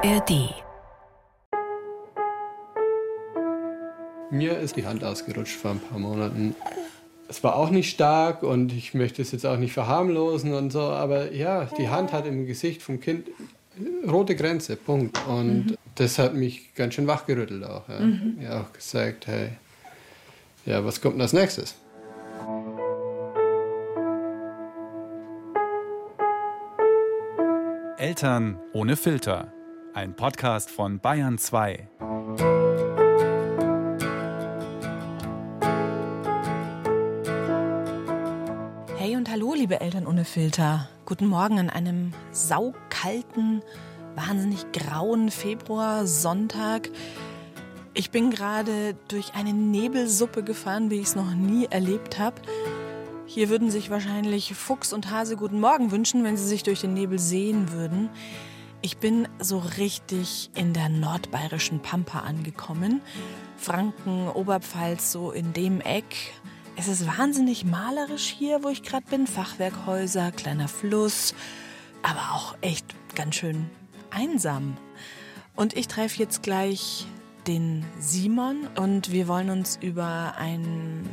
ARD. Mir ist die Hand ausgerutscht vor ein paar Monaten. Es war auch nicht stark und ich möchte es jetzt auch nicht verharmlosen und so, aber ja, die Hand hat im Gesicht vom Kind rote Grenze, Punkt. Und mhm. das hat mich ganz schön wachgerüttelt auch. Ja. Mhm. ja, auch gesagt, hey, ja, was kommt denn als nächstes? Eltern ohne Filter. Ein Podcast von Bayern 2. Hey und hallo, liebe Eltern ohne Filter. Guten Morgen an einem saukalten, wahnsinnig grauen Februarsonntag. Ich bin gerade durch eine Nebelsuppe gefahren, wie ich es noch nie erlebt habe. Hier würden sich wahrscheinlich Fuchs und Hase guten Morgen wünschen, wenn sie sich durch den Nebel sehen würden. Ich bin so richtig in der nordbayerischen Pampa angekommen. Franken, Oberpfalz, so in dem Eck. Es ist wahnsinnig malerisch hier, wo ich gerade bin. Fachwerkhäuser, kleiner Fluss, aber auch echt ganz schön einsam. Und ich treffe jetzt gleich den Simon und wir wollen uns über ein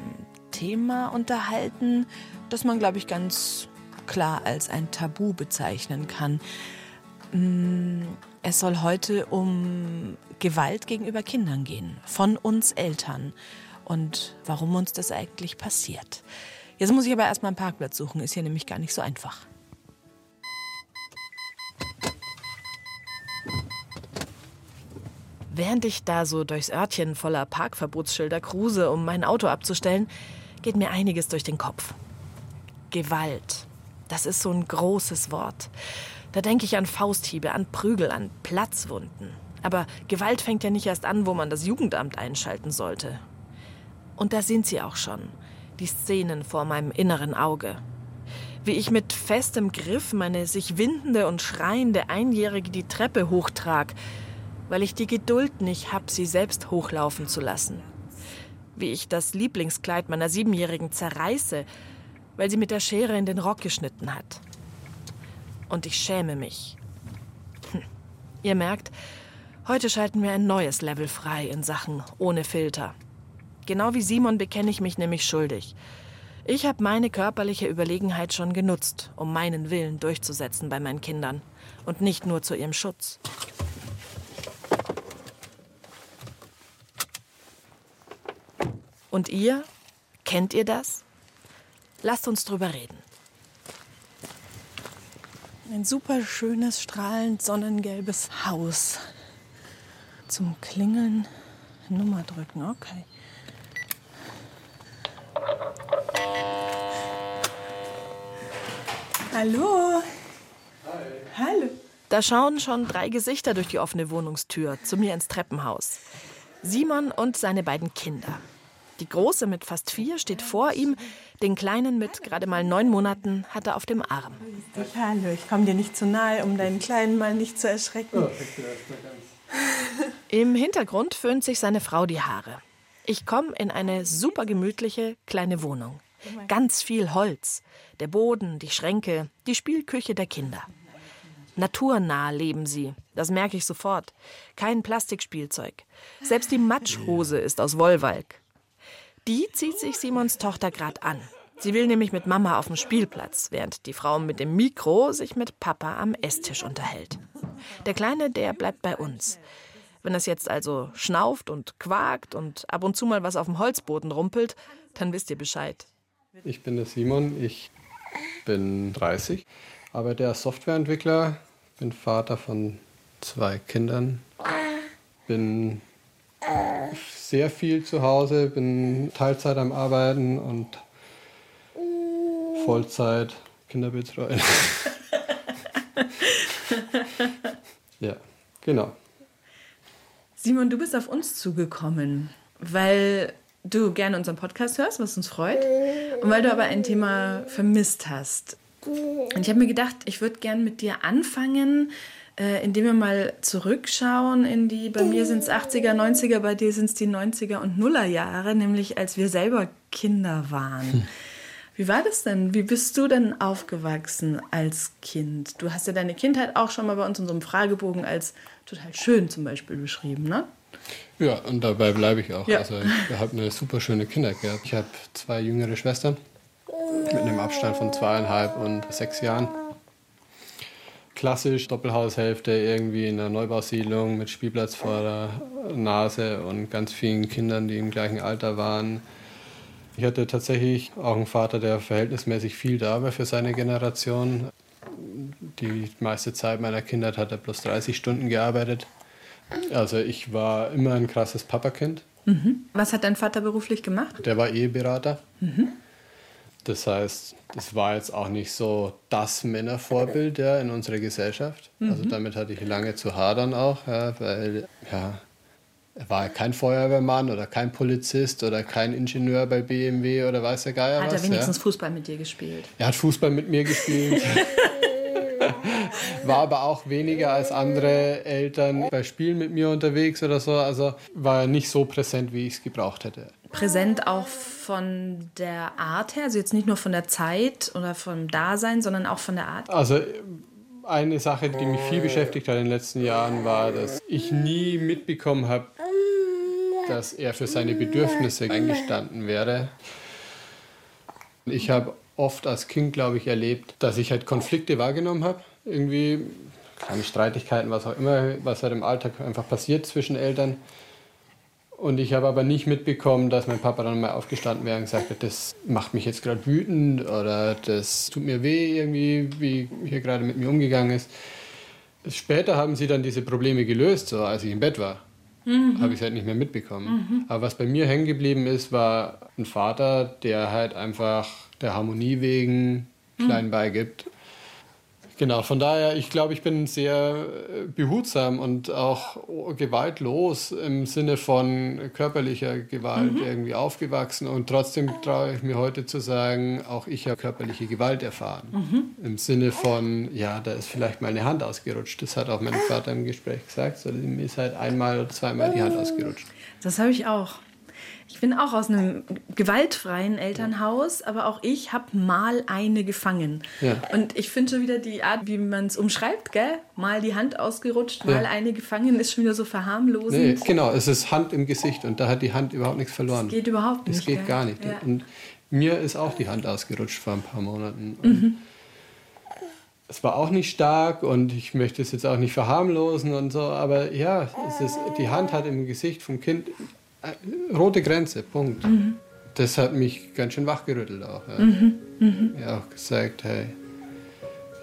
Thema unterhalten, das man, glaube ich, ganz klar als ein Tabu bezeichnen kann. Mm, es soll heute um Gewalt gegenüber Kindern gehen, von uns Eltern und warum uns das eigentlich passiert. Jetzt muss ich aber erstmal einen Parkplatz suchen, ist hier nämlich gar nicht so einfach. Während ich da so durchs Örtchen voller Parkverbotsschilder kruse, um mein Auto abzustellen, geht mir einiges durch den Kopf. Gewalt. Das ist so ein großes Wort. Da denke ich an Fausthiebe, an Prügel, an Platzwunden. Aber Gewalt fängt ja nicht erst an, wo man das Jugendamt einschalten sollte. Und da sind sie auch schon, die Szenen vor meinem inneren Auge. Wie ich mit festem Griff meine sich windende und schreiende Einjährige die Treppe hochtrag, weil ich die Geduld nicht hab, sie selbst hochlaufen zu lassen wie ich das Lieblingskleid meiner Siebenjährigen zerreiße, weil sie mit der Schere in den Rock geschnitten hat. Und ich schäme mich. Hm. Ihr merkt, heute schalten wir ein neues Level frei in Sachen ohne Filter. Genau wie Simon bekenne ich mich nämlich schuldig. Ich habe meine körperliche Überlegenheit schon genutzt, um meinen Willen durchzusetzen bei meinen Kindern und nicht nur zu ihrem Schutz. Und ihr? Kennt ihr das? Lasst uns drüber reden. Ein super schönes, strahlend sonnengelbes Haus. Zum Klingeln Nummer drücken, okay. Hallo. Hi. Hallo. Da schauen schon drei Gesichter durch die offene Wohnungstür zu mir ins Treppenhaus. Simon und seine beiden Kinder. Die Große mit fast vier steht vor ihm, den Kleinen mit gerade mal neun Monaten hat er auf dem Arm. Hallo, ich komme dir nicht zu nahe, um deinen Kleinen mal nicht zu erschrecken. Im Hintergrund föhnt sich seine Frau die Haare. Ich komme in eine super gemütliche kleine Wohnung. Ganz viel Holz. Der Boden, die Schränke, die Spielküche der Kinder. Naturnah leben sie, das merke ich sofort. Kein Plastikspielzeug. Selbst die Matschhose ist aus Wollwalk. Die zieht sich Simons Tochter gerade an. Sie will nämlich mit Mama auf dem Spielplatz, während die Frau mit dem Mikro sich mit Papa am Esstisch unterhält. Der Kleine, der bleibt bei uns. Wenn es jetzt also schnauft und quakt und ab und zu mal was auf dem Holzboden rumpelt, dann wisst ihr Bescheid. Ich bin der Simon, ich bin 30, arbeite als Softwareentwickler, bin Vater von zwei Kindern, bin sehr viel zu Hause, bin Teilzeit am Arbeiten und Vollzeit Kinder betreuen. ja, genau. Simon, du bist auf uns zugekommen, weil du gerne unseren Podcast hörst, was uns freut, und weil du aber ein Thema vermisst hast. Und ich habe mir gedacht, ich würde gerne mit dir anfangen, äh, indem wir mal zurückschauen in die, bei mir sind es 80er, 90er, bei dir sind es die 90er und Nuller Jahre, nämlich als wir selber Kinder waren. Hm. Wie war das denn? Wie bist du denn aufgewachsen als Kind? Du hast ja deine Kindheit auch schon mal bei uns in so einem Fragebogen als total schön zum Beispiel beschrieben, ne? Ja, und dabei bleibe ich auch. Ja. Also ich habe eine super schöne Kindheit gehabt. Ich habe zwei jüngere Schwestern mit einem Abstand von zweieinhalb und sechs Jahren. Klassisch Doppelhaushälfte irgendwie in einer Neubausiedlung mit Spielplatz vor der Nase und ganz vielen Kindern, die im gleichen Alter waren. Ich hatte tatsächlich auch einen Vater, der verhältnismäßig viel da war für seine Generation. Die meiste Zeit meiner Kindheit hat er plus 30 Stunden gearbeitet. Also ich war immer ein krasses Papakind. Was hat dein Vater beruflich gemacht? Der war Eheberater. Das heißt, das war jetzt auch nicht so das Männervorbild ja, in unserer Gesellschaft. Also damit hatte ich lange zu hadern auch, ja, weil ja, er war kein Feuerwehrmann oder kein Polizist oder kein Ingenieur bei BMW oder weiß der Geier Hat was. er wenigstens ja. Fußball mit dir gespielt? Er hat Fußball mit mir gespielt. War aber auch weniger als andere Eltern bei Spielen mit mir unterwegs oder so. Also war er nicht so präsent, wie ich es gebraucht hätte. Präsent auch von der Art her, also jetzt nicht nur von der Zeit oder vom Dasein, sondern auch von der Art. Also eine Sache, die mich viel beschäftigt hat in den letzten Jahren, war, dass ich nie mitbekommen habe, dass er für seine Bedürfnisse eingestanden wäre. Ich habe oft als Kind, glaube ich, erlebt, dass ich halt Konflikte wahrgenommen habe. Irgendwie kleine Streitigkeiten, was auch immer, was halt im Alltag einfach passiert zwischen Eltern. Und ich habe aber nicht mitbekommen, dass mein Papa dann mal aufgestanden wäre und gesagt hat, das macht mich jetzt gerade wütend oder das tut mir weh irgendwie, wie hier gerade mit mir umgegangen ist. Später haben sie dann diese Probleme gelöst, so als ich im Bett war. Habe ich es halt nicht mehr mitbekommen. Aber was bei mir hängen geblieben ist, war ein Vater, der halt einfach der Harmonie wegen klein beigibt. Genau, von daher, ich glaube, ich bin sehr äh, behutsam und auch gewaltlos im Sinne von körperlicher Gewalt irgendwie aufgewachsen. Und trotzdem traue ich mir heute zu sagen, auch ich habe körperliche Gewalt erfahren. Im Sinne von, ja, da ist vielleicht mal eine Hand ausgerutscht. Das hat auch mein Vater im Gespräch gesagt. So, mir ist halt einmal oder zweimal die Hand ausgerutscht. Das habe ich auch. Ich bin auch aus einem gewaltfreien Elternhaus, aber auch ich habe mal eine gefangen. Ja. Und ich finde schon wieder die Art, wie man es umschreibt, gell? Mal die Hand ausgerutscht, mal Ja. eine gefangen, ist schon wieder so verharmlosend. Nee, genau, es ist Hand im Gesicht und da hat die Hand überhaupt nichts verloren. Geht überhaupt nicht. Das geht gell? gar nicht. Ja. Und mir ist auch die Hand ausgerutscht vor ein paar Monaten. Mhm. Es war auch nicht stark und ich möchte es jetzt auch nicht verharmlosen und so, aber ja, es ist, die Hand hat im Gesicht vom Kind rote Grenze, Punkt. Mhm. Das hat mich ganz schön wachgerüttelt auch. Ja. Mhm. Ja, auch gesagt, hey,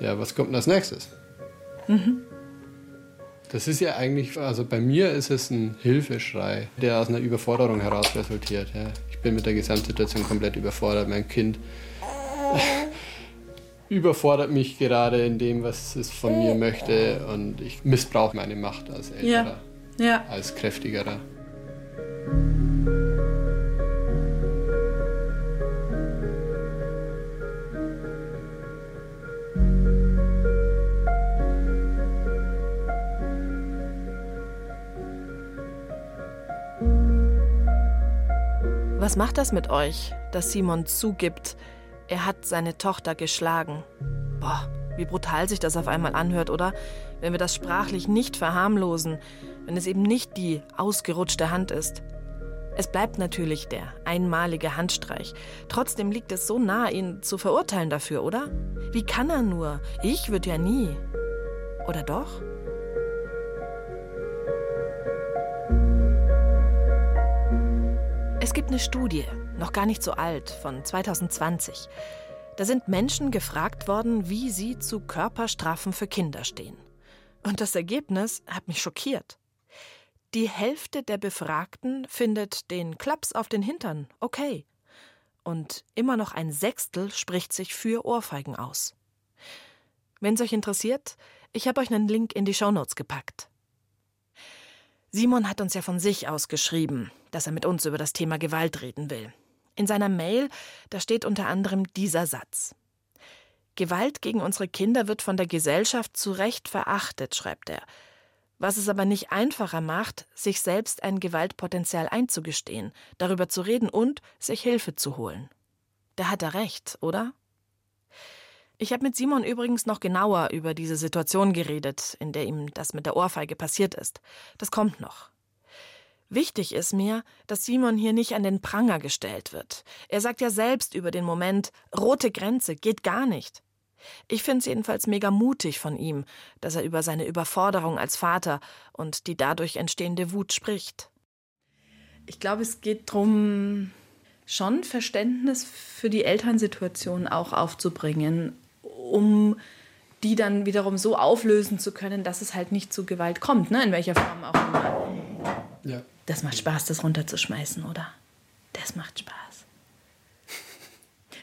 ja, was kommt denn als nächstes? Mhm. Das ist ja eigentlich, also bei mir ist es ein Hilfeschrei, der aus einer Überforderung heraus resultiert. Ja. Ich bin mit der Gesamtsituation komplett überfordert. Mein Kind überfordert mich gerade in dem, was es von mir möchte und ich missbrauche meine Macht als Älterer, Ja. ja. als Kräftigerer. Was macht das mit euch, dass Simon zugibt, er hat seine Tochter geschlagen? Boah, wie brutal sich das auf einmal anhört, oder? Wenn wir das sprachlich nicht verharmlosen, wenn es eben nicht die ausgerutschte Hand ist. Es bleibt natürlich der einmalige Handstreich. Trotzdem liegt es so nah, ihn zu verurteilen dafür, oder? Wie kann er nur? Ich würde ja nie. Oder doch? Es gibt eine Studie, noch gar nicht so alt, von 2020. Da sind Menschen gefragt worden, wie sie zu Körperstrafen für Kinder stehen. Und das Ergebnis hat mich schockiert. Die Hälfte der Befragten findet den Klaps auf den Hintern okay. Und immer noch ein Sechstel spricht sich für Ohrfeigen aus. Wenn es euch interessiert, ich habe euch einen Link in die Shownotes gepackt. Simon hat uns ja von sich aus geschrieben, dass er mit uns über das Thema Gewalt reden will. In seiner Mail, da steht unter anderem dieser Satz. Gewalt gegen unsere Kinder wird von der Gesellschaft zu Recht verachtet, schreibt er. Was es aber nicht einfacher macht, sich selbst ein Gewaltpotenzial einzugestehen, darüber zu reden und sich Hilfe zu holen. da hat er recht, oder? Ich habe mit Simon übrigens noch genauer über diese Situation geredet, in der ihm das mit der Ohrfeige passiert ist. Das kommt noch. Wichtig ist mir, dass Simon hier nicht an den Pranger gestellt wird. Er sagt ja selbst über den Moment, rote Grenze geht gar nicht. Ich finde es jedenfalls mega mutig von ihm, dass er über seine Überforderung als Vater und die dadurch entstehende Wut spricht. Ich glaube, es geht darum, schon Verständnis für die Elternsituation auch aufzubringen, um die dann wiederum so auflösen zu können, dass es halt nicht zu Gewalt kommt, ne? in welcher Form auch immer. Ja. Das macht Spaß, das runterzuschmeißen, oder? Das macht Spaß.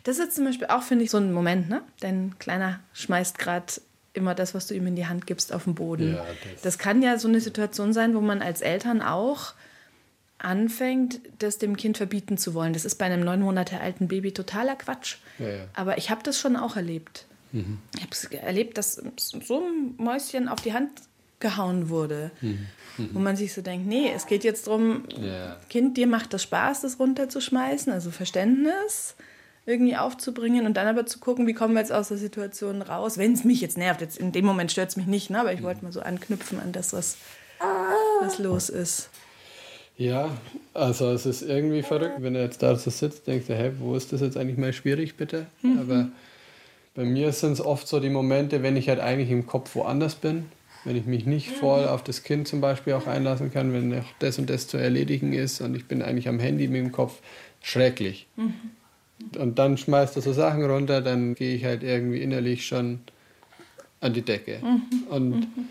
Das ist zum Beispiel auch, finde ich, so ein Moment, ne? Dein Kleiner schmeißt gerade immer das, was du ihm in die Hand gibst, auf den Boden. Ja, das, das kann ja so eine Situation sein, wo man als Eltern auch anfängt, das dem Kind verbieten zu wollen. Das ist bei einem neun Monate alten Baby totaler Quatsch. Ja, ja. Aber ich habe das schon auch erlebt. Mhm. Ich habe erlebt, dass so ein Mäuschen auf die Hand gehauen wurde. Mhm. Mhm. Wo man sich so denkt, nee, es geht jetzt darum, yeah. Kind, dir macht das Spaß, das runterzuschmeißen, also Verständnis irgendwie aufzubringen und dann aber zu gucken, wie kommen wir jetzt aus der Situation raus, wenn es mich jetzt nervt. Jetzt in dem Moment stört es mich nicht, ne? aber ich wollte mal so anknüpfen an das, was, was los ist. Ja, also es ist irgendwie verrückt, wenn er jetzt da so sitzt, denkst du, hey, wo ist das jetzt eigentlich mal schwierig, bitte? Mhm. Aber bei mir sind es oft so die Momente, wenn ich halt eigentlich im Kopf woanders bin, wenn ich mich nicht voll auf das Kind zum Beispiel auch einlassen kann, wenn noch das und das zu erledigen ist und ich bin eigentlich am Handy mit dem Kopf, schrecklich. Mhm. Und dann schmeißt er so Sachen runter, dann gehe ich halt irgendwie innerlich schon an die Decke. Mhm. Und mhm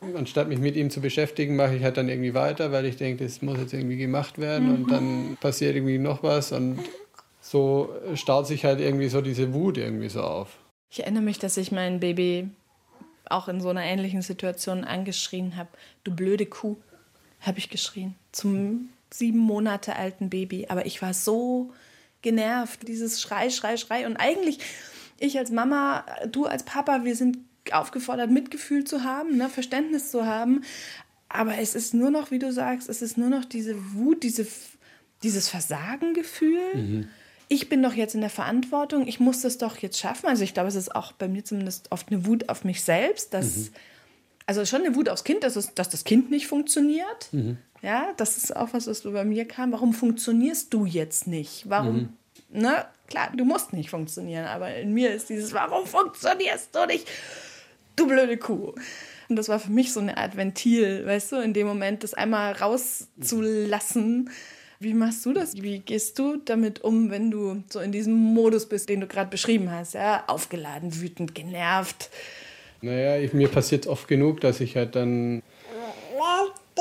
Anstatt mich mit ihm zu beschäftigen, mache ich halt dann irgendwie weiter, weil ich denke, das muss jetzt irgendwie gemacht werden mhm. und dann passiert irgendwie noch was und so staut sich halt irgendwie so diese Wut irgendwie so auf. Ich erinnere mich, dass ich mein Baby auch in so einer ähnlichen Situation angeschrien habe. Du blöde Kuh, habe ich geschrien. Zum sieben Monate alten Baby. Aber ich war so genervt, dieses Schrei, Schrei, Schrei. Und eigentlich, ich als Mama, du als Papa, wir sind aufgefordert, Mitgefühl zu haben, ne, Verständnis zu haben. Aber es ist nur noch, wie du sagst, es ist nur noch diese Wut, diese, dieses Versagengefühl. Mhm. Ich bin doch jetzt in der Verantwortung, ich muss das doch jetzt schaffen. Also ich glaube, es ist auch bei mir zumindest oft eine Wut auf mich selbst, dass, mhm. also schon eine Wut aufs Kind, dass, es, dass das Kind nicht funktioniert. Mhm. Ja, das ist auch was, was bei mir kam. Warum funktionierst du jetzt nicht? Warum, mhm. ne? Klar, du musst nicht funktionieren, aber in mir ist dieses, warum funktionierst du nicht? du blöde Kuh. Und das war für mich so eine Art Ventil, weißt du, in dem Moment das einmal rauszulassen. Wie machst du das? Wie gehst du damit um, wenn du so in diesem Modus bist, den du gerade beschrieben hast? Ja, aufgeladen, wütend, genervt. Naja, ich, mir passiert oft genug, dass ich halt dann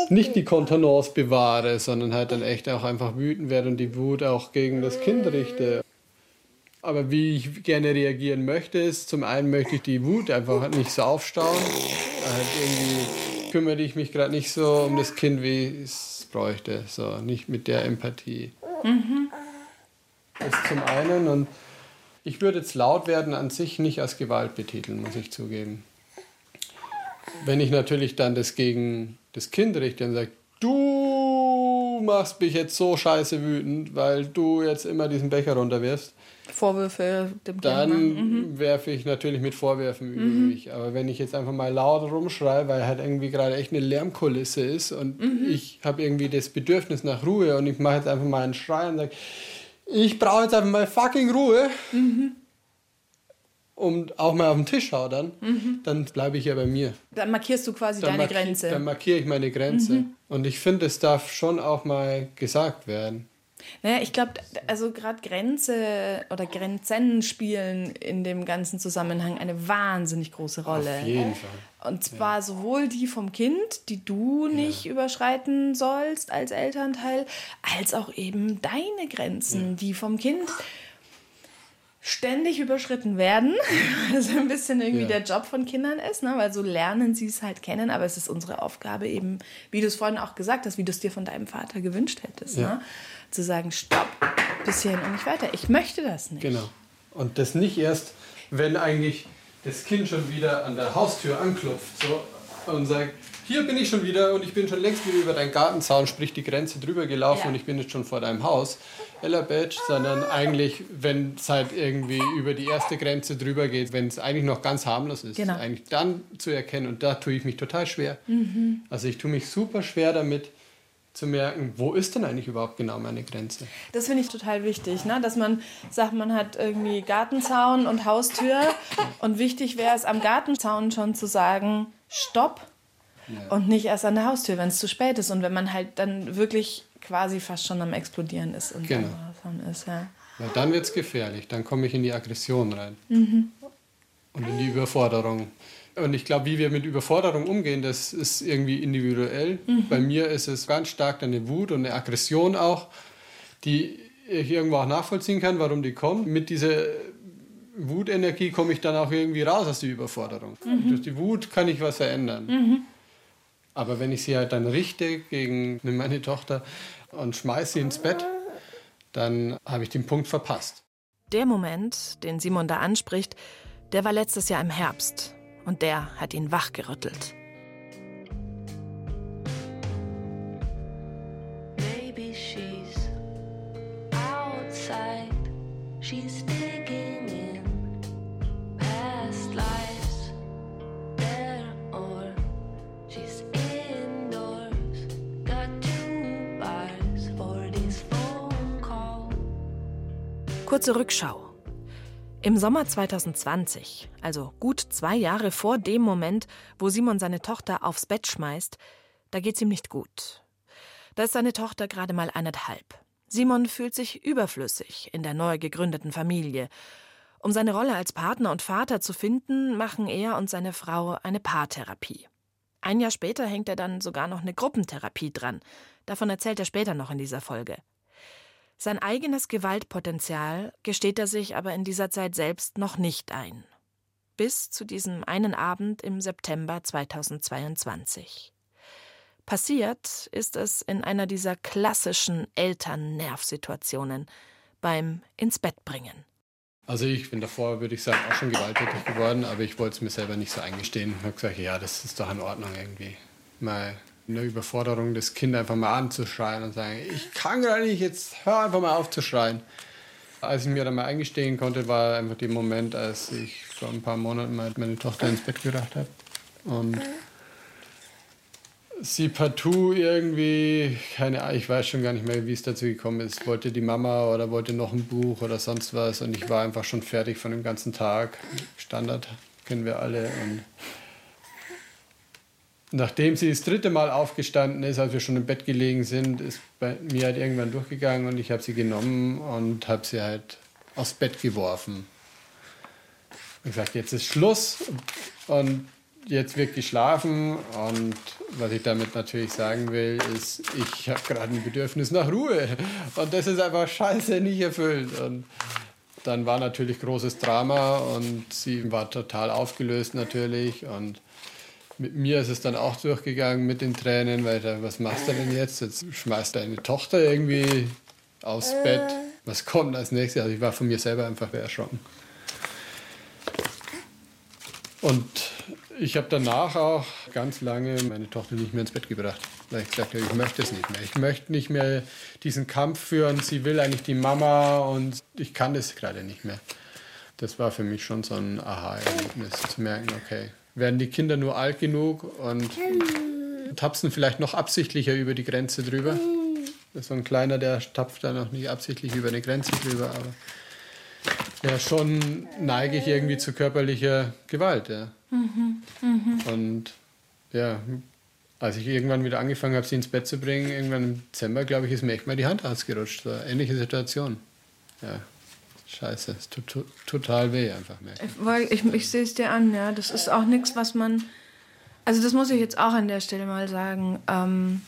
nicht die Kontenance bewahre, sondern halt dann echt auch einfach wütend werde und die Wut auch gegen das Kind richte. Aber wie ich gerne reagieren möchte, ist zum einen möchte ich die Wut einfach nicht so aufstauen. Halt irgendwie kümmere ich mich gerade nicht so um das Kind, wie es bräuchte. So, nicht mit der Empathie. Mhm. Das ist zum einen. Und ich würde jetzt laut werden an sich nicht als Gewalt betiteln, muss ich zugeben. Wenn ich natürlich dann das gegen das Kind richte und sage, du machst mich jetzt so scheiße wütend, weil du jetzt immer diesen Becher runterwirfst, Vorwürfe dem Dann mhm. werfe ich natürlich mit Vorwürfen über mhm. mich. Aber wenn ich jetzt einfach mal laut rumschreie, weil halt irgendwie gerade echt eine Lärmkulisse ist und mhm. ich habe irgendwie das Bedürfnis nach Ruhe und ich mache jetzt einfach mal einen Schrei und sage, ich brauche jetzt einfach mal fucking Ruhe. Mhm. Und auch mal auf den Tisch hau dann, mhm. dann bleibe ich ja bei mir. Dann markierst du quasi dann deine Grenze. Dann markiere ich meine Grenze. Mhm. Und ich finde, es darf schon auch mal gesagt werden. Naja, ich glaube, also gerade Grenze oder Grenzen spielen in dem ganzen Zusammenhang eine wahnsinnig große Rolle. Auf jeden Fall. Und zwar ja. sowohl die vom Kind, die du nicht ja. überschreiten sollst als Elternteil, als auch eben deine Grenzen, ja. die vom Kind ständig überschritten werden. Also ein bisschen irgendwie ja. der Job von Kindern ist, ne? weil so lernen sie es halt kennen, aber es ist unsere Aufgabe eben, wie du es vorhin auch gesagt hast, wie du es dir von deinem Vater gewünscht hättest. Ja. Ne? zu sagen, stopp, bis hierhin und nicht weiter. Ich möchte das nicht. Genau. Und das nicht erst, wenn eigentlich das Kind schon wieder an der Haustür anklopft. So, und sage, hier bin ich schon wieder und ich bin schon längst wieder über deinen Gartenzaun, sprich die Grenze drüber gelaufen ja. und ich bin jetzt schon vor deinem Haus. Ella Badge, sondern eigentlich, wenn es halt irgendwie über die erste Grenze drüber geht, wenn es eigentlich noch ganz harmlos ist, genau. eigentlich dann zu erkennen. Und da tue ich mich total schwer. Mhm. Also ich tue mich super schwer damit, zu merken, wo ist denn eigentlich überhaupt genau meine Grenze? Das finde ich total wichtig, ne? dass man sagt, man hat irgendwie Gartenzaun und Haustür und wichtig wäre es am Gartenzaun schon zu sagen, stopp ja. und nicht erst an der Haustür, wenn es zu spät ist und wenn man halt dann wirklich quasi fast schon am explodieren ist und genau. ist. Ja. ja dann wird es gefährlich, dann komme ich in die Aggression rein mhm. und in die Überforderung. Und ich glaube, wie wir mit Überforderung umgehen, das ist irgendwie individuell. Mhm. Bei mir ist es ganz stark eine Wut und eine Aggression auch, die ich irgendwo auch nachvollziehen kann, warum die kommt. Mit dieser Wutenergie komme ich dann auch irgendwie raus aus der Überforderung. Mhm. Durch die Wut kann ich was verändern. Mhm. Aber wenn ich sie halt dann richte gegen meine Tochter und schmeiße sie ins Bett, dann habe ich den Punkt verpasst. Der Moment, den Simon da anspricht, der war letztes Jahr im Herbst und der hat ihn wachgerüttelt. Kurze Rückschau. Im Sommer 2020, also gut zwei Jahre vor dem Moment, wo Simon seine Tochter aufs Bett schmeißt, da geht's ihm nicht gut. Da ist seine Tochter gerade mal eineinhalb. Simon fühlt sich überflüssig in der neu gegründeten Familie. Um seine Rolle als Partner und Vater zu finden, machen er und seine Frau eine Paartherapie. Ein Jahr später hängt er dann sogar noch eine Gruppentherapie dran. Davon erzählt er später noch in dieser Folge. Sein eigenes Gewaltpotenzial gesteht er sich aber in dieser Zeit selbst noch nicht ein. Bis zu diesem einen Abend im September 2022. Passiert ist es in einer dieser klassischen Elternnervsituationen beim ins Bett bringen. Also ich bin davor, würde ich sagen, auch schon gewalttätig geworden, aber ich wollte es mir selber nicht so eingestehen. Ich habe gesagt, ja, das ist doch in Ordnung irgendwie. Mal eine Überforderung, das Kind einfach mal anzuschreien und sagen, ich kann gar nicht, jetzt hör einfach mal auf zu schreien. Als ich mir dann mal eingestehen konnte, war einfach der Moment, als ich vor ein paar Monaten mal meine Tochter ins Bett gebracht habe. Und sie partout irgendwie, keine Ahnung, ich weiß schon gar nicht mehr, wie es dazu gekommen ist, wollte die Mama oder wollte noch ein Buch oder sonst was. Und ich war einfach schon fertig von dem ganzen Tag. Standard kennen wir alle. Und Nachdem sie das dritte Mal aufgestanden ist, als wir schon im Bett gelegen sind, ist bei mir halt irgendwann durchgegangen und ich habe sie genommen und habe sie halt aufs Bett geworfen. Und gesagt, jetzt ist Schluss und jetzt wird geschlafen und was ich damit natürlich sagen will, ist, ich habe gerade ein Bedürfnis nach Ruhe und das ist einfach scheiße nicht erfüllt. Und dann war natürlich großes Drama und sie war total aufgelöst natürlich und mit mir ist es dann auch durchgegangen mit den Tränen, weil da, was machst du denn jetzt? Jetzt schmeißt deine Tochter irgendwie aufs Bett. Was kommt als nächstes? Also ich war von mir selber einfach erschrocken. Und ich habe danach auch ganz lange meine Tochter nicht mehr ins Bett gebracht, weil ich gesagt habe, ich möchte es nicht mehr. Ich möchte nicht mehr diesen Kampf führen. Sie will eigentlich die Mama und ich kann das gerade nicht mehr. Das war für mich schon so ein Aha-Erlebnis, zu merken, okay, werden die Kinder nur alt genug und tapsen vielleicht noch absichtlicher über die Grenze drüber. So ein kleiner, der tapft da noch nicht absichtlich über eine Grenze drüber, aber ja, schon neige ich irgendwie zu körperlicher Gewalt, ja. Mhm, mh. Und ja, als ich irgendwann wieder angefangen habe, sie ins Bett zu bringen, irgendwann im Dezember, glaube ich, ist mir echt mal die Hand ausgerutscht. So, ähnliche Situation. Ja, Scheiße, es tut total weh einfach. Weil ich, ich sehe es dir an, ja. Das ist auch nichts, was man. Also, das muss ich jetzt auch an der Stelle mal sagen. Ähm,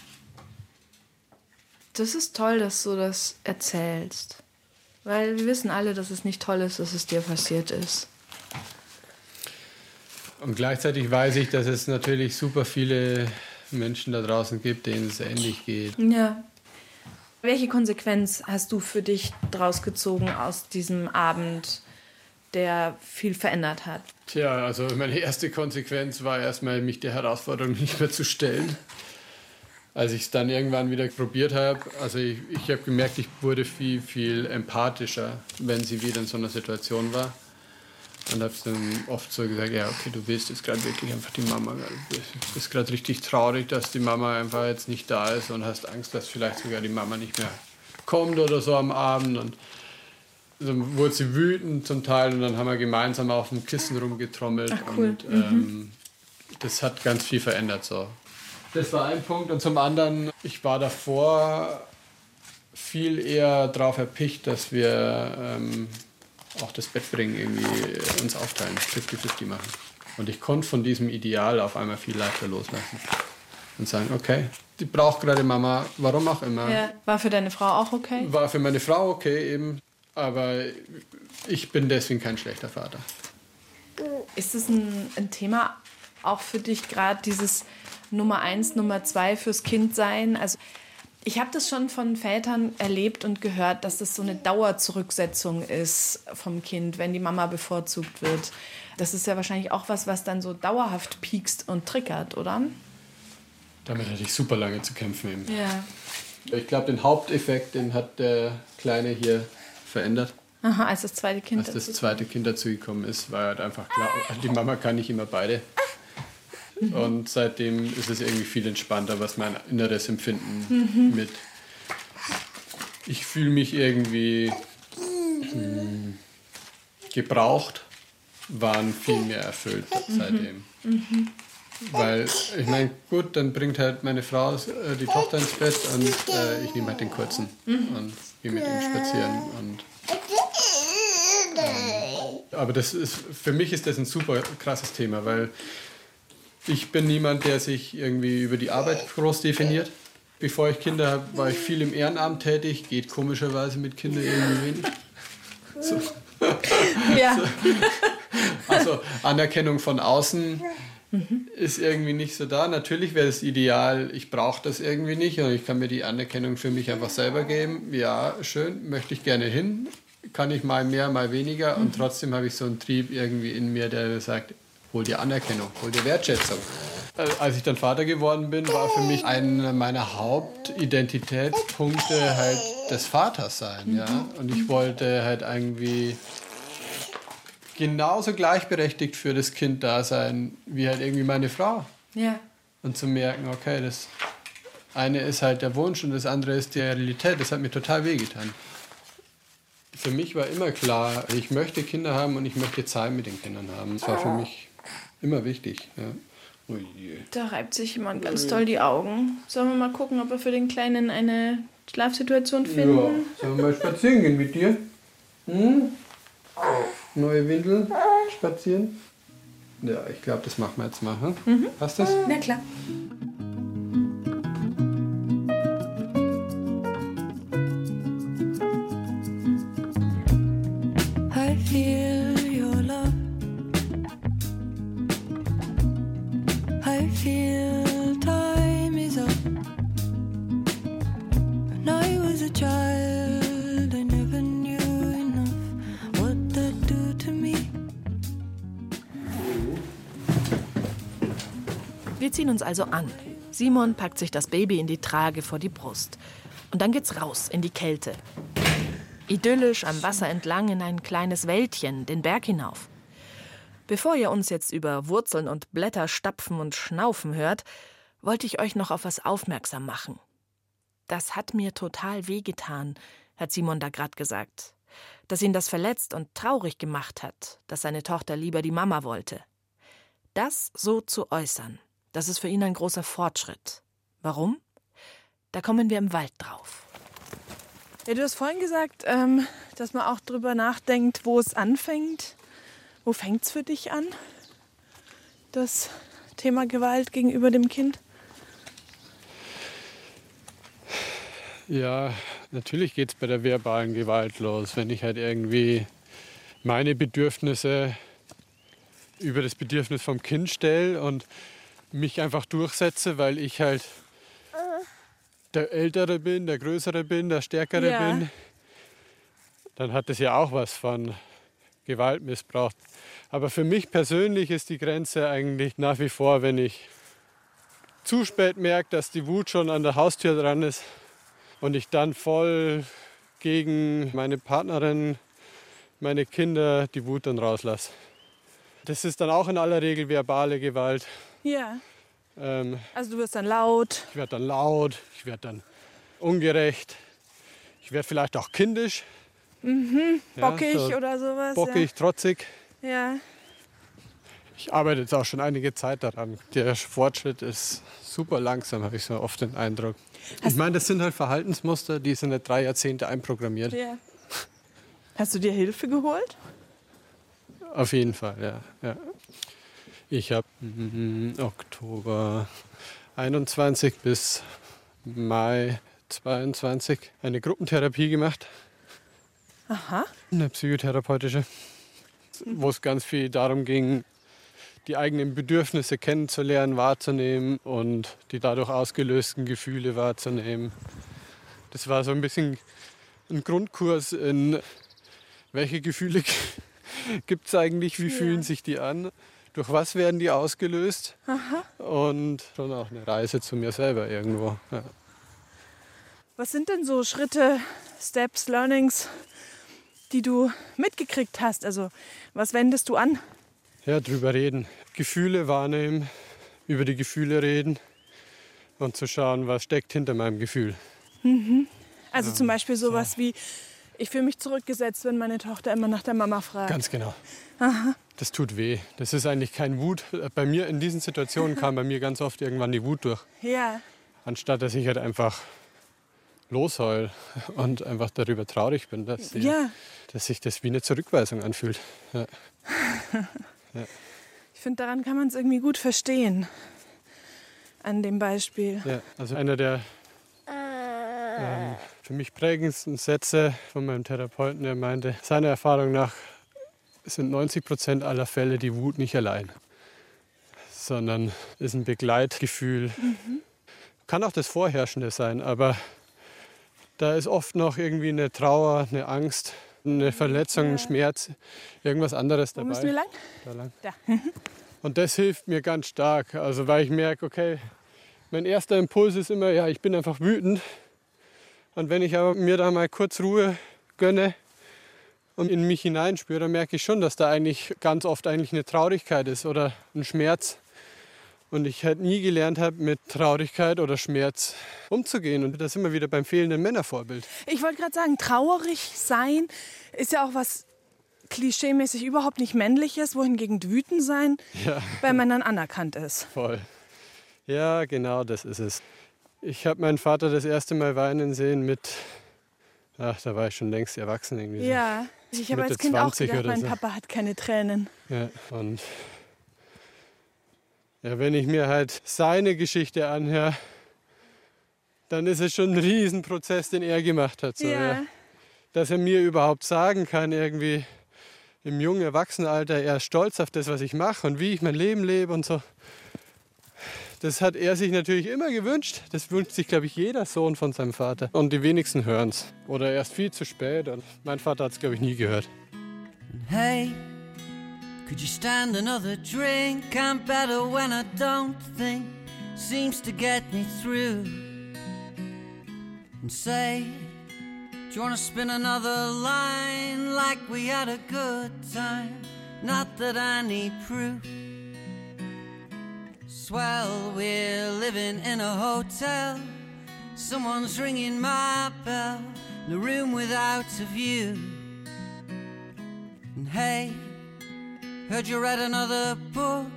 das ist toll, dass du das erzählst. Weil wir wissen alle, dass es nicht toll ist, dass es dir passiert ist. Und gleichzeitig weiß ich, dass es natürlich super viele Menschen da draußen gibt, denen es ähnlich geht. Ja. Welche Konsequenz hast du für dich draus gezogen aus diesem Abend der viel verändert hat? Tja, also meine erste Konsequenz war erstmal, mich der Herausforderung nicht mehr zu stellen. Als ich es dann irgendwann wieder probiert habe, also ich, ich habe gemerkt, ich wurde viel, viel empathischer, wenn sie wieder in so einer Situation war. Und habe dann oft so gesagt, ja, okay, du willst jetzt gerade wirklich einfach die Mama. Du bist gerade richtig traurig, dass die Mama einfach jetzt nicht da ist und hast Angst, dass vielleicht sogar die Mama nicht mehr kommt oder so am Abend. Und dann wurde sie wütend zum Teil und dann haben wir gemeinsam auf dem Kissen rumgetrommelt. Ach, cool. Und ähm, mhm. das hat ganz viel verändert so. Das war ein Punkt. Und zum anderen, ich war davor viel eher darauf erpicht, dass wir ähm, auch das Bett bringen, irgendwie uns aufteilen, 50-50 machen. Und ich konnte von diesem Ideal auf einmal viel leichter loslassen. Und sagen, okay, die braucht gerade Mama, warum auch immer. Ja, war für deine Frau auch okay? War für meine Frau okay eben, aber ich bin deswegen kein schlechter Vater. Ist es ein, ein Thema auch für dich gerade dieses Nummer eins, Nummer zwei fürs Kind sein? Also ich habe das schon von Vätern erlebt und gehört, dass das so eine Dauerzurücksetzung ist vom Kind, wenn die Mama bevorzugt wird. Das ist ja wahrscheinlich auch was, was dann so dauerhaft piekst und triggert, oder? Damit hatte ich super lange zu kämpfen. Eben. Ja. Ich glaube, den Haupteffekt, den hat der Kleine hier verändert. Aha, als das zweite Kind Als das zweite Kind dazugekommen ist, war halt einfach klar, die Mama kann nicht immer beide. Mhm. Und seitdem ist es irgendwie viel entspannter, was mein inneres Empfinden mhm. mit. Ich fühle mich irgendwie mh, hm, gebraucht, waren viel mehr erfüllt mhm. seitdem. Mhm. Weil ich meine, gut, dann bringt halt meine Frau äh, die Tochter ins Bett und äh, ich nehme halt den kurzen mhm. und gehe mit ihm spazieren. Und, ähm, aber das ist, für mich ist das ein super krasses Thema, weil ich bin niemand, der sich irgendwie über die Arbeit groß definiert. Bevor ich Kinder habe, war ich viel im Ehrenamt tätig. Geht komischerweise mit Kindern irgendwie wenig. So. Ja. Also Anerkennung von außen ist irgendwie nicht so da. Natürlich wäre es ideal, ich brauche das irgendwie nicht und ich kann mir die Anerkennung für mich einfach selber geben. Ja, schön, möchte ich gerne hin. Kann ich mal mehr, mal weniger und mhm. trotzdem habe ich so einen Trieb irgendwie in mir, der sagt, hol dir Anerkennung, hol dir Wertschätzung. Äh, als ich dann Vater geworden bin, war für mich einer meiner Hauptidentitätspunkte halt des Vaters sein. Ja? Und ich wollte halt irgendwie genauso gleichberechtigt für das Kind da sein, wie halt irgendwie meine Frau. Ja. Und zu merken, okay, das eine ist halt der Wunsch und das andere ist die Realität. Das hat mir total wehgetan. Für mich war immer klar, ich möchte Kinder haben und ich möchte Zeit mit den Kindern haben. Das war für mich Immer wichtig, ja. Oh da reibt sich jemand ganz toll die Augen. Sollen wir mal gucken, ob wir für den Kleinen eine Schlafsituation finden? Ja. Sollen wir mal spazieren gehen mit dir? Hm? Neue Windel spazieren? Ja, ich glaube, das machen wir jetzt mal. Hm? Mhm. Passt das? Na klar. Ziehen uns also an. Simon packt sich das Baby in die Trage vor die Brust. Und dann geht's raus in die Kälte. Idyllisch am Wasser entlang in ein kleines Wäldchen, den Berg hinauf. Bevor ihr uns jetzt über Wurzeln und Blätter stapfen und schnaufen hört, wollte ich euch noch auf was aufmerksam machen. Das hat mir total wehgetan, hat Simon da grad gesagt. Dass ihn das verletzt und traurig gemacht hat, dass seine Tochter lieber die Mama wollte. Das so zu äußern, das ist für ihn ein großer Fortschritt. Warum? Da kommen wir im Wald drauf. Ja, du hast vorhin gesagt, ähm, dass man auch drüber nachdenkt, wo es anfängt. Wo fängt es für dich an? Das Thema Gewalt gegenüber dem Kind? Ja, natürlich geht es bei der verbalen Gewalt los. Wenn ich halt irgendwie meine Bedürfnisse über das Bedürfnis vom Kind stelle und mich einfach durchsetze, weil ich halt der Ältere bin, der Größere bin, der Stärkere ja. bin, dann hat das ja auch was von Gewalt missbraucht. Aber für mich persönlich ist die Grenze eigentlich nach wie vor, wenn ich zu spät merke, dass die Wut schon an der Haustür dran ist und ich dann voll gegen meine Partnerin, meine Kinder die Wut dann rauslasse. Das ist dann auch in aller Regel verbale Gewalt. Ja. Ähm, Also du wirst dann laut. ich werde dann laut, ich werde dann ungerecht, ich werde vielleicht auch kindisch. Ja, bockig so oder sowas. bockig, trotzig. Ja. ja. Ich arbeite jetzt auch schon einige Zeit daran. Der Fortschritt ist super langsam, habe ich so oft den Eindruck. Ich meine, das sind halt Verhaltensmuster, die sind nicht drei Jahrzehnte einprogrammiert. ja. Hast du dir Hilfe geholt? Auf jeden Fall, ja. ja. Ich habe mm, Oktober 21 bis Mai 22 eine Gruppentherapie gemacht, Aha. eine psychotherapeutische, wo es ganz viel darum ging, die eigenen Bedürfnisse kennenzulernen, wahrzunehmen und die dadurch ausgelösten Gefühle wahrzunehmen. Das war so ein bisschen ein Grundkurs in welche Gefühle gibt es eigentlich, wie Ja. fühlen sich die an, durch was werden die ausgelöst und schon auch eine Reise zu mir selber irgendwo. Ja. Was sind denn so Schritte, Steps, Learnings, die du mitgekriegt hast? Also was wendest du an? ja, drüber reden, Gefühle wahrnehmen, über die Gefühle reden und zu schauen, was steckt hinter meinem Gefühl. Also zum Beispiel sowas wie, ich fühle mich zurückgesetzt, wenn meine Tochter immer nach der Mama fragt. Ganz genau. Das tut weh. Das ist eigentlich kein Wut. Bei mir in diesen Situationen kam bei mir ganz oft irgendwann die Wut durch. Ja, Anstatt dass ich halt einfach losheul und einfach darüber traurig bin, dass, sie, ja. dass sich das wie eine Zurückweisung anfühlt. Ja. Ich finde, daran kann man es irgendwie gut verstehen. An dem Beispiel. Ja, also einer der ähm, für mich prägendsten Sätze von meinem Therapeuten, der meinte, seiner Erfahrung nach sind 90 Prozent aller Fälle die Wut nicht allein, sondern ist ein Begleitgefühl. Kann auch das Vorherrschende sein, aber da ist oft noch irgendwie eine Trauer, eine Angst, eine Verletzung, ein Schmerz, irgendwas anderes Wo dabei. müssen wir lang? Da lang. Da. Und das hilft mir ganz stark. Also weil ich merke, okay, mein erster Impuls ist immer, ja, ich bin einfach wütend. Und wenn ich aber mir da mal kurz Ruhe gönne und in mich hineinspüre, dann merke ich schon, dass da eigentlich ganz oft eigentlich eine Traurigkeit ist oder ein Schmerz. Und ich halt nie gelernt habe, mit Traurigkeit oder Schmerz umzugehen. Und das immer wieder beim fehlenden Männervorbild. Ich wollte gerade sagen, traurig sein ist ja auch was klischeemäßig überhaupt nicht männliches, wohingegen wütend sein Ja. bei Männern anerkannt ist. Voll. Ja, genau, das ist es. Ich habe meinen Vater das erste Mal weinen sehen mit, ach, da war ich schon längst erwachsen irgendwie. so. Ja, ich habe als Kind auch 20 gedacht, mein so. Papa hat keine Tränen. Ja, und ja, wenn ich mir halt seine Geschichte anhöre, dann ist es schon ein Riesenprozess, den er gemacht hat. So, ja. Dass er mir überhaupt sagen kann, irgendwie im jungen Erwachsenenalter, er ist stolz auf das, was ich mache und wie ich mein Leben lebe und so. Das hat er sich natürlich immer gewünscht. Das wünscht sich, glaube ich, jeder Sohn von seinem Vater. Und die wenigsten hören es. Oder erst viel zu spät. Und mein Vater hat es, glaube ich, nie gehört. Hey, could you stand another drink? I'm better when I don't think. Seems to get me through. And say, do you wanna spin another line like we had a good time? Not that I need proof. Swell, we're living in a hotel. Someone's ringing my bell. In a room without a view. And hey, heard you read another book.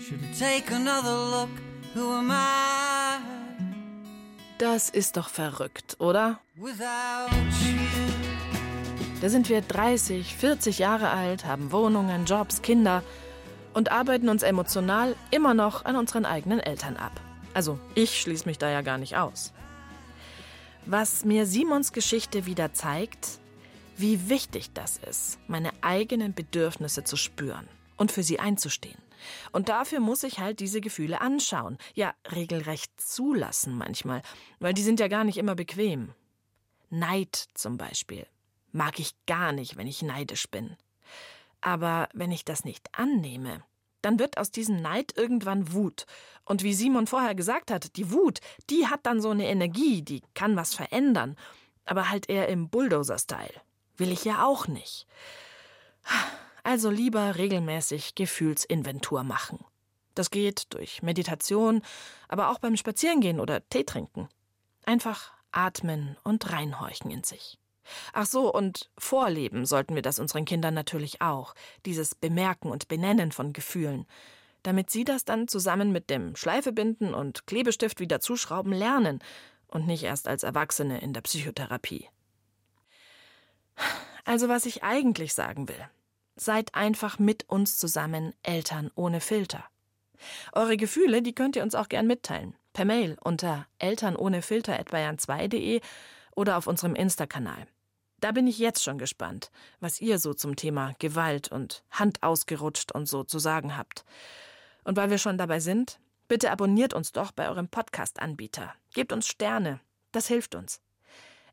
Should I take another look? Who am I Das ist doch verrückt, oder? without you? Da sind wir 30, 40 Jahre alt, haben Wohnungen, Jobs, Kinder und arbeiten uns emotional immer noch an unseren eigenen Eltern ab. Also ich schließe mich da ja gar nicht aus. Was mir Simons Geschichte wieder zeigt, wie wichtig das ist, meine eigenen Bedürfnisse zu spüren und für sie einzustehen. Und dafür muss ich halt diese Gefühle anschauen, ja regelrecht zulassen manchmal, weil die sind ja gar nicht immer bequem. Neid zum Beispiel mag ich gar nicht, wenn ich neidisch bin. Aber wenn ich das nicht annehme, dann wird aus diesem Neid irgendwann Wut. Und wie Simon vorher gesagt hat, die Wut, die hat dann so eine Energie, die kann was verändern. Aber halt eher im Bulldozer-Style. Will ich ja auch nicht. Also lieber regelmäßig Gefühlsinventur machen. Das geht durch Meditation, aber auch beim Spazierengehen oder Tee trinken. Einfach atmen und reinhorchen in sich. Ach so, und vorleben sollten wir das unseren Kindern natürlich auch, dieses Bemerken und Benennen von Gefühlen, damit sie das dann zusammen mit dem Schleifebinden und Klebestift wieder zuschrauben lernen und nicht erst als Erwachsene in der Psychotherapie. Also was ich eigentlich sagen will, seid einfach mit uns zusammen Eltern ohne Filter. Eure Gefühle, die könnt ihr uns auch gern mitteilen. Per Mail unter elternohnefilter.bayern2.de oder auf unserem Insta-Kanal. Da bin ich jetzt schon gespannt, was ihr so zum Thema Gewalt und Hand ausgerutscht und so zu sagen habt. Und weil wir schon dabei sind, bitte abonniert uns doch bei eurem Podcast-Anbieter. Gebt uns Sterne. Das hilft uns.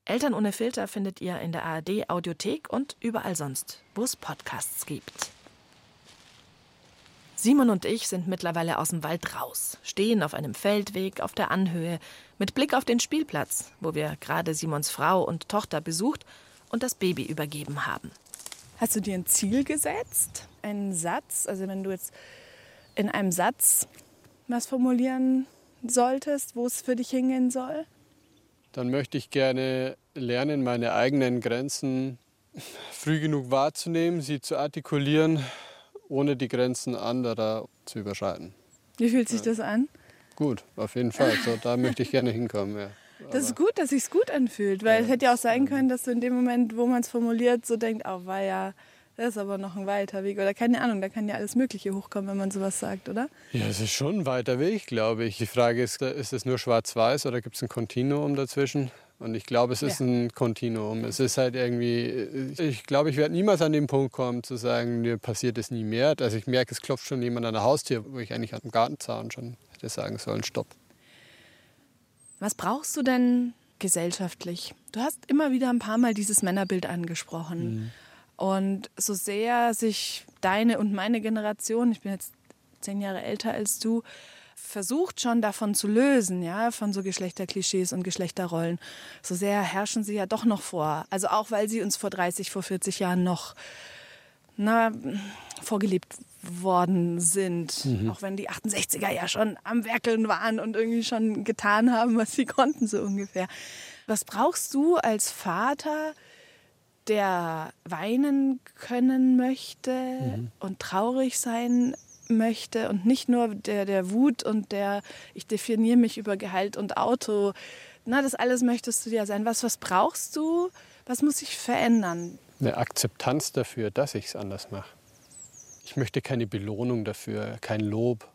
Eltern ohne Filter findet ihr in der ARD Audiothek und überall sonst, wo es Podcasts gibt. Simon und ich sind mittlerweile aus dem Wald raus, stehen auf einem Feldweg auf der Anhöhe mit Blick auf den Spielplatz, wo wir gerade Simons Frau und Tochter besucht und das Baby übergeben haben. Hast du dir ein Ziel gesetzt? Einen Satz? Also wenn du jetzt in einem Satz was formulieren solltest, wo es für dich hingehen soll? Dann möchte ich gerne lernen, meine eigenen Grenzen früh genug wahrzunehmen, sie zu artikulieren, ohne die Grenzen anderer zu überschreiten. Wie fühlt sich das an? Gut, auf jeden Fall. So, da möchte ich gerne hinkommen. Ja. Das ist gut, dass sich gut anfühlt, weil es hätte ja auch sein können, dass du in dem Moment, wo man es formuliert, so denkt, oh, war ja, das ist aber noch ein weiter Weg. Oder keine Ahnung, da kann ja alles Mögliche hochkommen, wenn man sowas sagt, oder? Ja, es ist schon ein weiter Weg, glaube ich. Die Frage ist, ist es nur schwarz-weiß oder gibt es ein Kontinuum dazwischen? Und ich glaube, es ist ja. ein Kontinuum. Es ist halt irgendwie, ich glaube, ich werde niemals an den Punkt kommen, zu sagen, mir passiert es nie mehr. Also ich merke, es klopft schon jemand an der Haustür, wo ich eigentlich am Gartenzaun schon hätte sagen sollen, stopp. Was brauchst du denn gesellschaftlich? Du hast immer wieder ein paar Mal dieses Männerbild angesprochen. Mhm. Und so sehr sich deine und meine Generation, ich bin jetzt zehn Jahre älter als du, versucht schon davon zu lösen, ja, von so Geschlechterklischees und Geschlechterrollen. So sehr herrschen sie ja doch noch vor. Also auch weil sie uns vor 30, vor 40 Jahren noch na, vorgelebt worden sind. Mhm. Auch wenn die 68er ja schon am Werkeln waren und irgendwie schon getan haben, was sie konnten, so ungefähr. Was brauchst du als Vater, der weinen können möchte mhm. und traurig sein möchte und nicht nur der, der Wut und der, ich definiere mich über Gehalt und Auto. Na, das alles möchtest du ja sein. Was, was brauchst du? Was muss sich verändern? Eine Akzeptanz dafür, dass ich es anders mache. Ich möchte keine Belohnung dafür, kein Lob.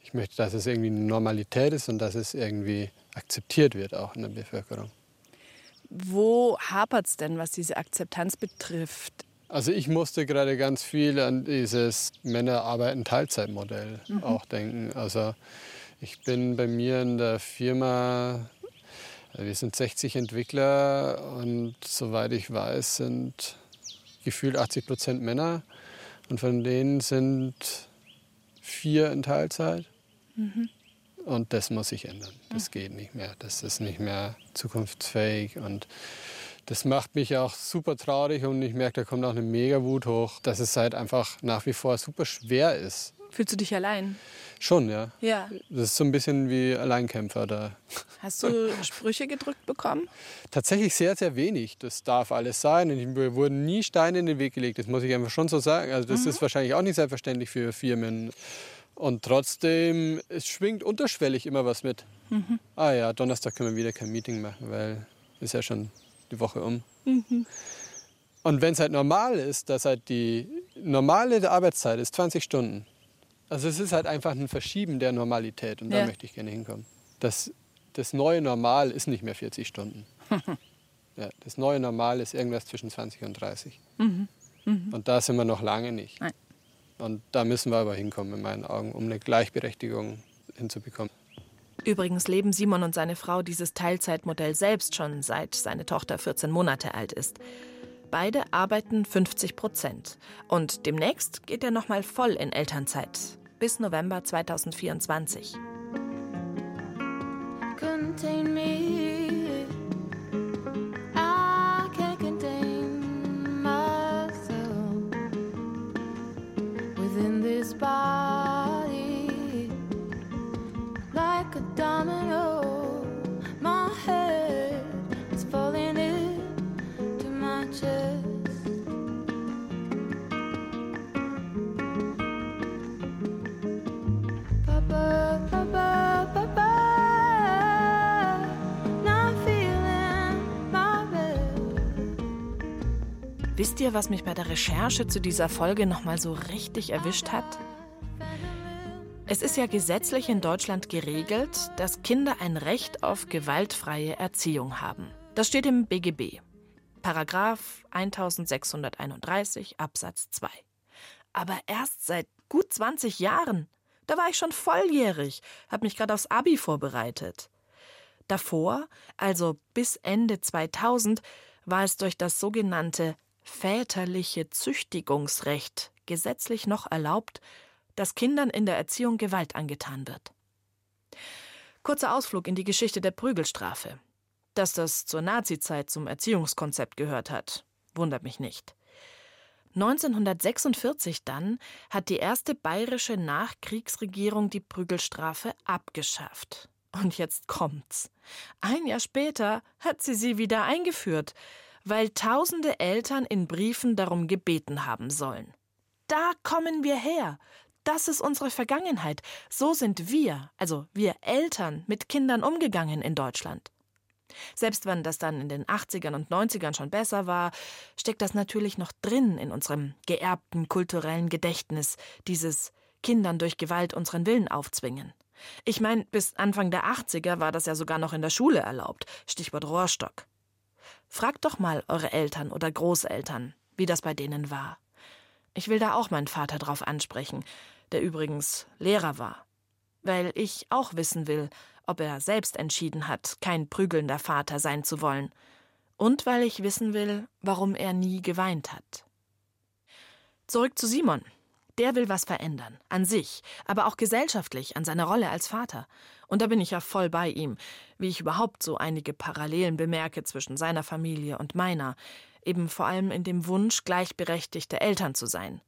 Ich möchte, dass es irgendwie eine Normalität ist und dass es irgendwie akzeptiert wird, auch in der Bevölkerung. Wo hapert es denn, was diese Akzeptanz betrifft? Also ich musste gerade ganz viel an dieses Männer arbeiten Teilzeitmodell mhm. auch denken. Also ich bin bei mir in der Firma, wir sind 60 Entwickler und soweit ich weiß, sind gefühlt 80 Prozent Männer. Und von denen sind vier in Teilzeit. Mhm. Und das muss sich ändern. Das geht nicht mehr. Das ist nicht mehr zukunftsfähig. Und das macht mich auch super traurig und ich merke, da kommt auch eine mega Wut hoch, dass es halt einfach nach wie vor super schwer ist. Fühlst du dich allein? Schon, ja. Ja. Das ist so ein bisschen wie Alleinkämpfer da. Hast du Sprüche gedrückt bekommen? Tatsächlich sehr, sehr wenig. Das darf alles sein. Und mir wurden nie Steine in den Weg gelegt. Das muss ich einfach schon so sagen. Also das mhm. ist wahrscheinlich auch nicht selbstverständlich für Firmen. Und trotzdem, es schwingt unterschwellig immer was mit. Mhm. Ah ja, Donnerstag können wir wieder kein Meeting machen, weil ist ja schon die Woche um. Mhm. Und wenn es halt normal ist, dass halt die normale Arbeitszeit ist 20 Stunden, also es ist halt einfach ein Verschieben der Normalität und ja. da möchte ich gerne hinkommen. Das, das neue Normal ist nicht mehr 40 Stunden. ja, das neue Normal ist irgendwas zwischen 20 und 30. Mhm. Mhm. Und da sind wir noch lange nicht. Nein. Und da müssen wir aber hinkommen, in meinen Augen, um eine Gleichberechtigung hinzubekommen. Übrigens leben Simon und seine Frau dieses Teilzeitmodell selbst schon seit seine Tochter 14 Monate alt ist. Beide arbeiten 50 Prozent. Und demnächst geht er nochmal voll in Elternzeit. Bis November 2024. Contain me. I Wisst ihr, was mich bei der Recherche zu dieser Folge nochmal so richtig erwischt hat? Es ist ja gesetzlich in Deutschland geregelt, dass Kinder ein Recht auf gewaltfreie Erziehung haben. Das steht im BGB. Paragraph 1631 Absatz 2. Aber erst seit gut 20 Jahren. Da war ich schon volljährig, habe mich gerade aufs Abi vorbereitet. Davor, also bis Ende 2000, war es durch das sogenannte väterliche Züchtigungsrecht gesetzlich noch erlaubt, dass Kindern in der Erziehung Gewalt angetan wird. Kurzer Ausflug in die Geschichte der Prügelstrafe. Dass das zur Nazizeit zum Erziehungskonzept gehört hat, wundert mich nicht. 1946 dann hat die erste bayerische Nachkriegsregierung die Prügelstrafe abgeschafft. Und jetzt kommt's. Ein Jahr später hat sie sie wieder eingeführt, weil tausende Eltern in Briefen darum gebeten haben sollen. Da kommen wir her. Das ist unsere Vergangenheit. So sind wir, also wir Eltern, mit Kindern umgegangen in Deutschland. Selbst wenn das dann in den 80ern und 90ern schon besser war, steckt das natürlich noch drin in unserem geerbten kulturellen Gedächtnis, dieses Kindern durch Gewalt unseren Willen aufzwingen. Ich meine, bis Anfang der 80er war das ja sogar noch in der Schule erlaubt. Stichwort Rohrstock. Fragt doch mal eure Eltern oder Großeltern, wie das bei denen war. Ich will da auch meinen Vater drauf ansprechen, der übrigens Lehrer war. Weil ich auch wissen will, ob er selbst entschieden hat, kein prügelnder Vater sein zu wollen. Und weil ich wissen will, warum er nie geweint hat. Zurück zu Simon. Der will was verändern, an sich, aber auch gesellschaftlich, an seiner Rolle als Vater. Und da bin ich ja voll bei ihm, wie ich überhaupt so einige Parallelen bemerke zwischen seiner Familie und meiner, eben vor allem in dem Wunsch, gleichberechtigte Eltern zu sein.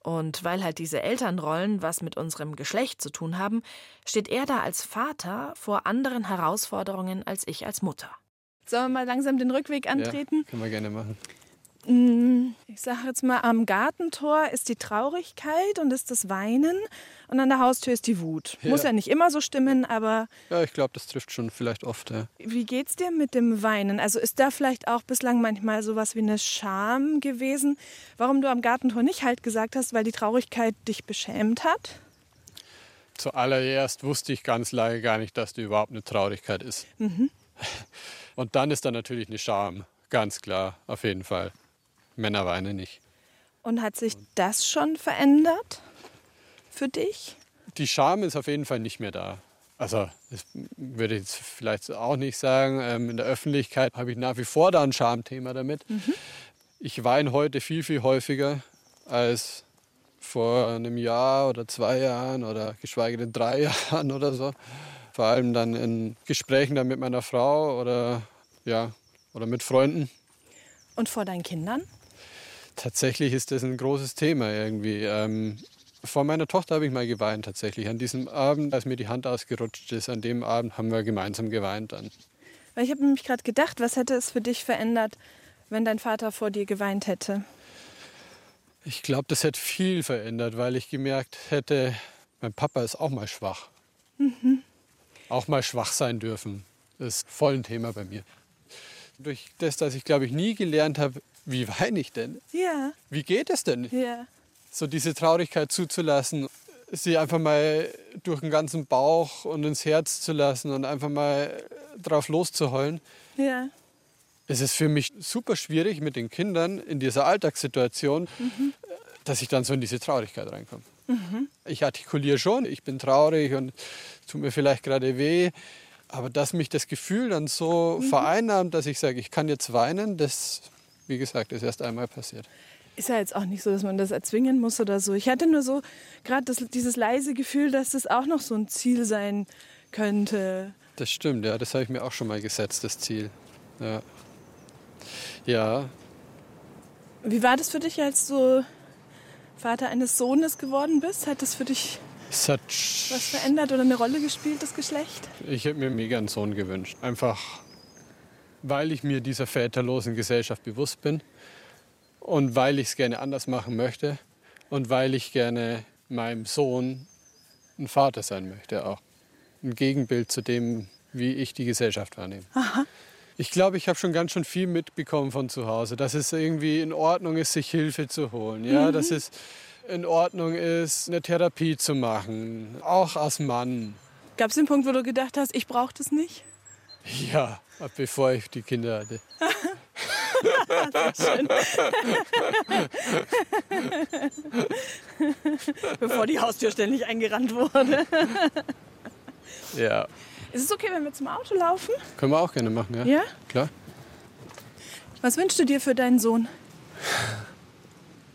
Und weil halt diese Elternrollen was mit unserem Geschlecht zu tun haben, steht er da als Vater vor anderen Herausforderungen als ich als Mutter. Sollen wir mal langsam den Rückweg antreten? Ja, können wir gerne machen. Mm, ich sage jetzt mal, am Gartentor ist die Traurigkeit und ist das Weinen und an der Haustür ist die Wut. Ja. Muss ja nicht immer so stimmen, aber. Ja, ich glaube, das trifft schon vielleicht oft. Ja. Wie geht's dir mit dem Weinen? Also ist da vielleicht auch bislang manchmal sowas wie eine Scham gewesen, warum du am Gartentor nicht halt gesagt hast, weil die Traurigkeit dich beschämt hat? Zuallererst wusste ich ganz lange gar nicht, dass da überhaupt eine Traurigkeit ist. Mhm. Und dann ist da natürlich eine Scham, ganz klar, auf jeden Fall. Männer weinen nicht. Und hat sich das schon verändert für dich? Die Scham ist auf jeden Fall nicht mehr da. Also, das würde ich jetzt vielleicht auch nicht sagen. Ähm, in der Öffentlichkeit habe ich nach wie vor da ein Schamthema damit. Mhm. Ich weine heute viel, viel häufiger als vor einem Jahr oder zwei Jahren oder geschweige denn drei Jahren oder so. Vor allem dann in Gesprächen dann mit meiner Frau oder, ja, oder mit Freunden. Und vor deinen Kindern? Tatsächlich ist das ein großes Thema irgendwie. Ähm, vor meiner Tochter habe ich mal geweint tatsächlich. An diesem Abend, als mir die Hand ausgerutscht ist, an dem Abend haben wir gemeinsam geweint dann. Weil ich habe nämlich gerade gedacht, was hätte es für dich verändert, wenn dein Vater vor dir geweint hätte? Ich glaube, das hätte viel verändert, weil ich gemerkt hätte, mein Papa ist auch mal schwach. Mhm. Auch mal schwach sein dürfen. Das ist voll ein Thema bei mir. Durch das, dass ich, glaube ich, nie gelernt habe, wie weine ich denn? Ja. Wie geht es denn? Ja. So diese Traurigkeit zuzulassen, sie einfach mal durch den ganzen Bauch und ins Herz zu lassen und einfach mal drauf loszuheulen. Ja. Es ist für mich super schwierig mit den Kindern in dieser Alltagssituation, mhm. dass ich dann so in diese Traurigkeit reinkomme. Mhm. Ich artikuliere schon, ich bin traurig und es tut mir vielleicht gerade weh. Aber dass mich das Gefühl dann so mhm. vereinnahmt, dass ich sage, ich kann jetzt weinen, das wie gesagt, ist erst einmal passiert. Ist ja jetzt auch nicht so, dass man das erzwingen muss oder so. Ich hatte nur so gerade dieses leise Gefühl, dass das auch noch so ein Ziel sein könnte. Das stimmt, ja, das habe ich mir auch schon mal gesetzt, das Ziel. Ja. Ja. Wie war das für dich, als du Vater eines Sohnes geworden bist? Hat das für dich Es hat was verändert oder eine Rolle gespielt, das Geschlecht? Ich hätte mir mega einen Sohn gewünscht. Einfach, weil ich mir dieser väterlosen Gesellschaft bewusst bin und weil ich es gerne anders machen möchte und weil ich gerne meinem Sohn ein Vater sein möchte auch. Ein Gegenbild zu dem, wie ich die Gesellschaft wahrnehme. Ich glaube, ich habe schon ganz schön viel mitbekommen von zu Hause, dass es irgendwie in Ordnung ist, sich Hilfe zu holen. Ja, dass es in Ordnung ist, eine Therapie zu machen, auch als Mann. Gab es den Punkt, wo du gedacht hast, ich brauche das nicht? Ja, bevor ich die Kinder hatte. Bevor die Haustür ständig eingerannt wurde. Ja, Ist es okay, wenn wir zum Auto laufen? können wir auch gerne machen, ja? Ja? Klar. Was wünschst du dir für deinen Sohn?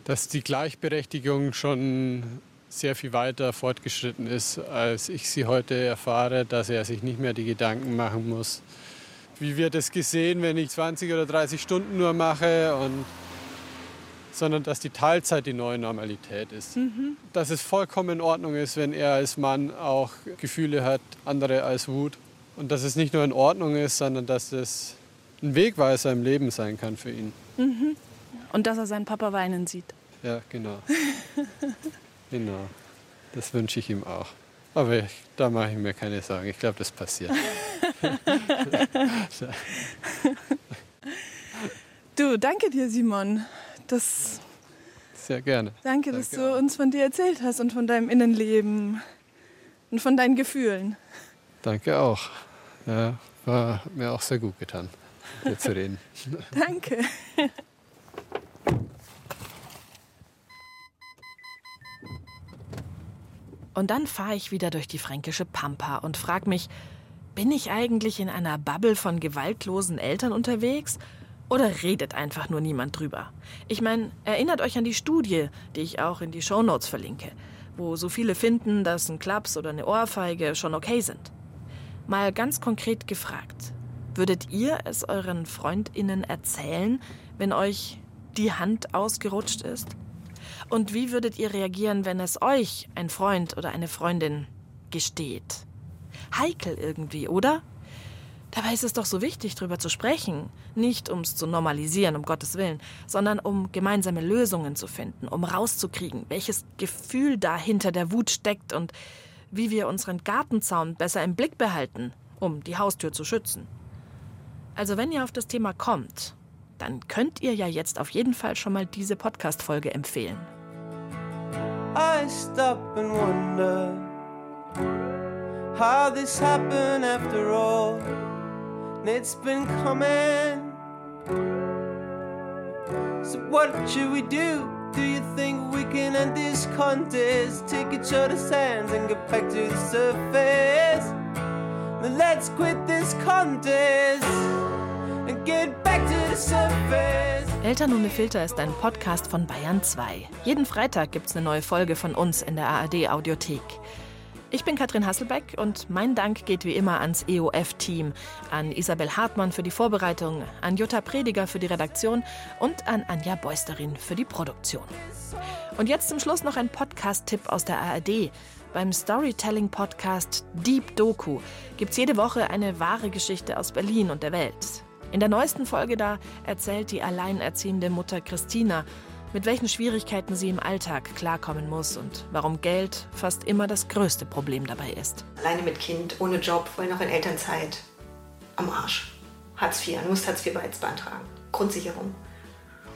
Dass die Gleichberechtigung schon sehr viel weiter fortgeschritten ist, als ich sie heute erfahre, dass er sich nicht mehr die Gedanken machen muss. Wie wird es gesehen, wenn ich 20 oder 30 Stunden nur mache? Und, sondern dass die Teilzeit die neue Normalität ist. Dass es vollkommen in Ordnung ist, wenn er als Mann auch Gefühle hat, andere als Wut. Und dass es nicht nur in Ordnung ist, sondern dass es ein Wegweiser im Leben sein kann für ihn. Und dass er seinen Papa weinen sieht. Ja, genau. genau. Das wünsche ich ihm auch. Aber ich, da mache ich mir keine Sorgen. Ich glaube, das passiert. Du, danke dir, Simon. Das, Sehr gerne. danke, dass Danke du uns von dir erzählt hast und von deinem Innenleben und von deinen Gefühlen. Danke auch. Ja, war mir auch sehr gut getan, mit dir zu reden. Danke. Und dann fahre ich wieder durch die fränkische Pampa und frage mich, bin ich eigentlich in einer Bubble von gewaltlosen Eltern unterwegs? Oder redet einfach nur niemand drüber? Ich meine, erinnert euch an die Studie, die ich auch in die Shownotes verlinke, wo so viele finden, dass ein Klaps oder eine Ohrfeige schon okay sind. Mal ganz konkret gefragt, würdet ihr es euren Freundinnen erzählen, wenn euch die Hand ausgerutscht ist? Und wie würdet ihr reagieren, wenn es euch ein Freund oder eine Freundin gesteht? Heikel irgendwie, oder? Dabei ist es doch so wichtig, darüber zu sprechen. Nicht um es zu normalisieren, um Gottes Willen, sondern um gemeinsame Lösungen zu finden, um rauszukriegen, welches Gefühl da hinter der Wut steckt und wie wir unseren Gartenzaun besser im Blick behalten, um die Haustür zu schützen. Also wenn ihr auf das Thema kommt, dann könnt ihr ja jetzt auf jeden Fall schon mal diese Podcast-Folge empfehlen. I stop and wonder how this happened after all. And it's been coming. So, what should we do? Do you think we can end this contest? Take each other's hands and get back to the surface. Then let's quit this contest and get Eltern ohne Filter ist ein Podcast von Bayern 2. Jeden Freitag gibt's eine neue Folge von uns in der ARD Audiothek. Ich bin Katrin Hasselbeck und mein Dank geht wie immer ans EOF-Team, an Isabel Hartmann für die Vorbereitung, an Jutta Prediger für die Redaktion und an Anja Beusterin für die Produktion. Und jetzt zum Schluss noch ein Podcast-Tipp aus der ARD. Beim Storytelling-Podcast Deep Doku gibt's jede Woche eine wahre Geschichte aus Berlin und der Welt. In der neuesten Folge da erzählt die alleinerziehende Mutter Christina, mit welchen Schwierigkeiten sie im Alltag klarkommen muss und warum Geld fast immer das größte Problem dabei ist. Alleine mit Kind, ohne Job, vorhin noch in Elternzeit. Am Arsch. Hartz IV, du musst Hartz IV jetzt beantragen. Grundsicherung.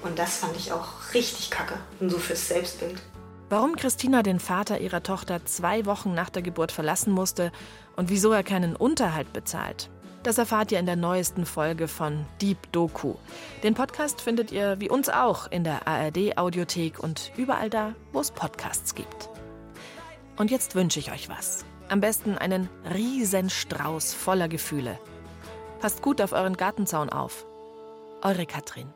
Und das fand ich auch richtig kacke. Und so fürs Selbstbild. Warum Christina den Vater ihrer Tochter zwei Wochen nach der Geburt verlassen musste und wieso er keinen Unterhalt bezahlt, das erfahrt ihr in der neuesten Folge von Deep Doku. Den Podcast findet ihr wie uns auch in der ARD Audiothek und überall da, wo es Podcasts gibt. Und jetzt wünsche ich euch was. Am besten einen Riesenstrauß voller Gefühle. Passt gut auf euren Gartenzaun auf. Eure Katrin.